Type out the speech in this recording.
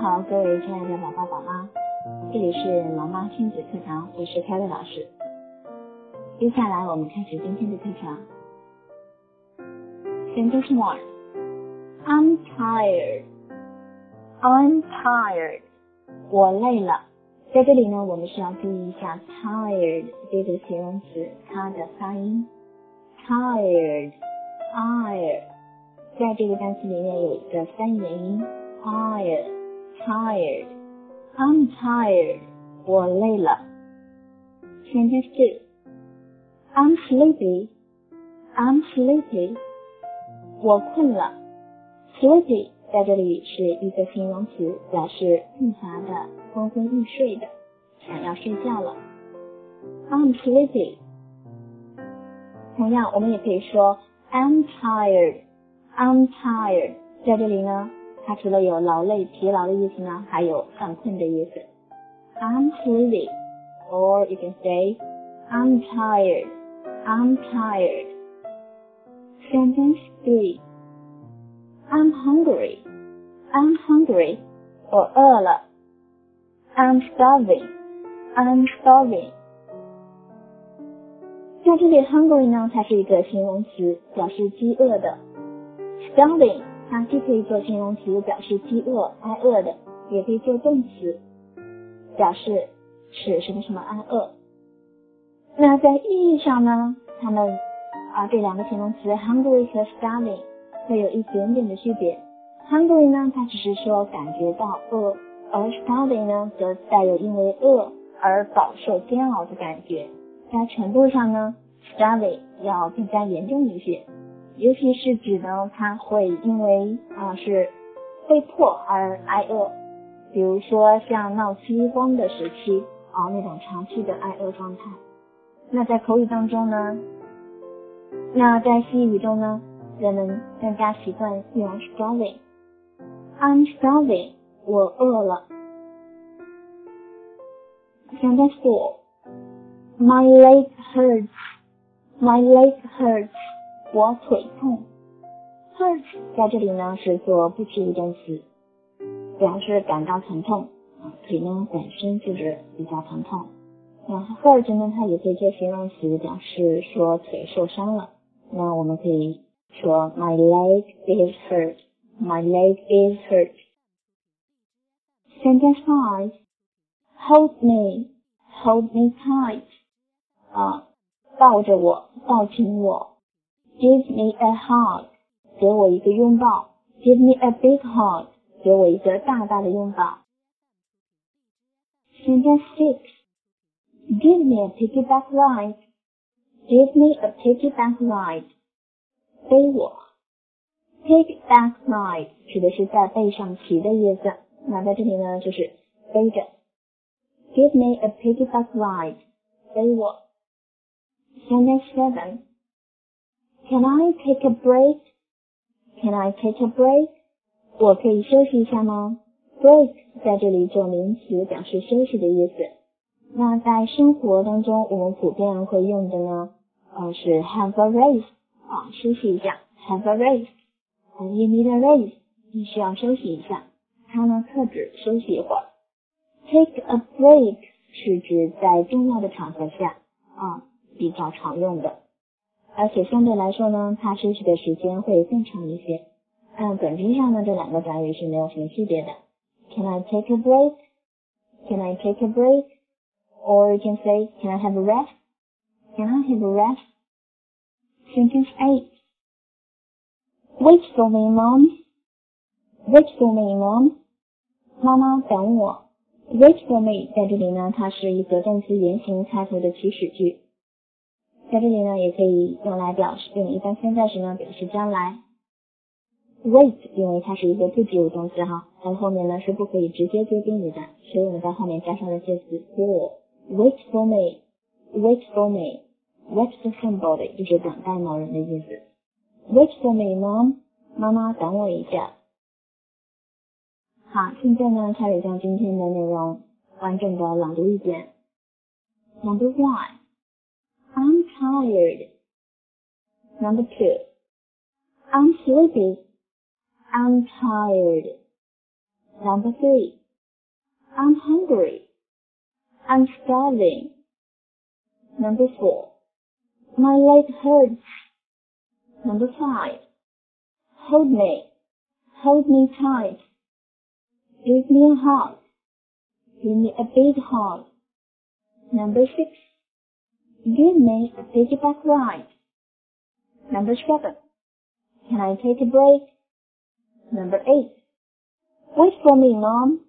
好，各位亲爱的宝宝宝妈，这里是毛妈亲子课堂，我是凯乐老师。接下来我们开始今天的课程。Sentence one. I'm tired. I'm tired. 我累了。在这里呢，我们需要注意一下 tired 这个形容词它的发音。tired, tired，在这个单词里面有一个三元音 tired。Tired. I'm tired. 我累了。Sentence two. I'm sleepy. I'm sleepy. 我困了。Sleepy 在这里是一个形容词，表示困乏的、昏昏欲睡的，想要睡觉了。I'm sleepy. 同样，我们也可以说 I'm tired. I'm tired. 在这里呢。它除了有劳累、疲劳的意思呢，还有犯困的意思。I'm sleepy, or you can say I'm tired. I'm tired. Sentence three. I'm hungry. I'm hungry. 我饿了。I'm starving. I'm starving. 在这里，hungry 呢，它是一个形容词，表示饥饿的。starving 它既可以做形容词，表示饥饿、挨饿的，也可以做动词，表示使什么什么挨饿。那在意义上呢，它们啊这两个形容词 hungry 和 starving 会有一点点的区别。hungry 呢，它只是说感觉到饿，而 starving 呢，则带有因为饿而饱受煎熬的感觉。在程度上呢，starving 要更加严重一些。尤其是指呢，他会因为啊是被迫而挨饿，比如说像闹饥荒的时期啊那种长期的挨饿状态。那在口语当中呢，那在西语中呢，人们更加习惯用 starving。I'm starving，我饿了。send four，My leg hurts，My leg hurts。我腿痛，hurt 在这里呢是做不及物动词，表示感到疼痛啊，腿呢本身就是比较疼痛。那 hurt 呢，它也可以做形容词，表示说腿受伤了。那我们可以说 My leg is hurt. My leg is hurt. Sentence five. Hold me. Hold me tight. 啊，抱着我，抱紧我。Give me a hug，给我一个拥抱。Give me a big hug，给我一个大大的拥抱。Sentence six，Give me a piggyback ride。Give me a piggyback ride，背我。Piggyback ride 指的是在背上骑的意思，那在这里呢就是背着。Give me a piggyback ride，背我。Sentence seven。Can I take a break? Can I take a break? 我可以休息一下吗？Break 在这里做名词，表示休息的意思。那在生活当中，我们普遍会用的呢，呃，是 have a rest 啊，休息一下，have a rest。You need a rest，你需要休息一下。它呢，特指休息一会儿。Take a break 是指在重要的场合下啊，比较常用的。而且相对来说呢，他休息的时间会更长一些。按本质上呢，这两个短语是没有什么区别的。Can I take a break? Can I take a break? Or you can say, Can I have a rest? Can I have a rest? Sentence eight. Wait for me, mom. Wait for me, mom. 妈妈等我。Wait for me 在这里呢，它是一个动词原形开头的祈使句。 在这里呢，也可以用来表示用一般现在时呢表示将来。Wait，因为它是一个不及物动词哈，它后面呢是不可以直接接宾语的，所以我们在后面加上了介词 for。Wait for me，wait for me，wait for somebody 就是等待某人的意思。Wait for me，mom，妈妈等我一下。好，现在呢开始将今天的内容完整的朗读一遍。Number one。Tired. Number two, I'm sleepy. I'm tired. Number three. I'm hungry. I'm starving. Number four. My leg hurts. Number five. Hold me. Hold me tight. Give me a hug. Give me a big hug. Number six. Give me a piggyback ride. Number seven. Can I take a break? Number eight. Wait for me, Mom.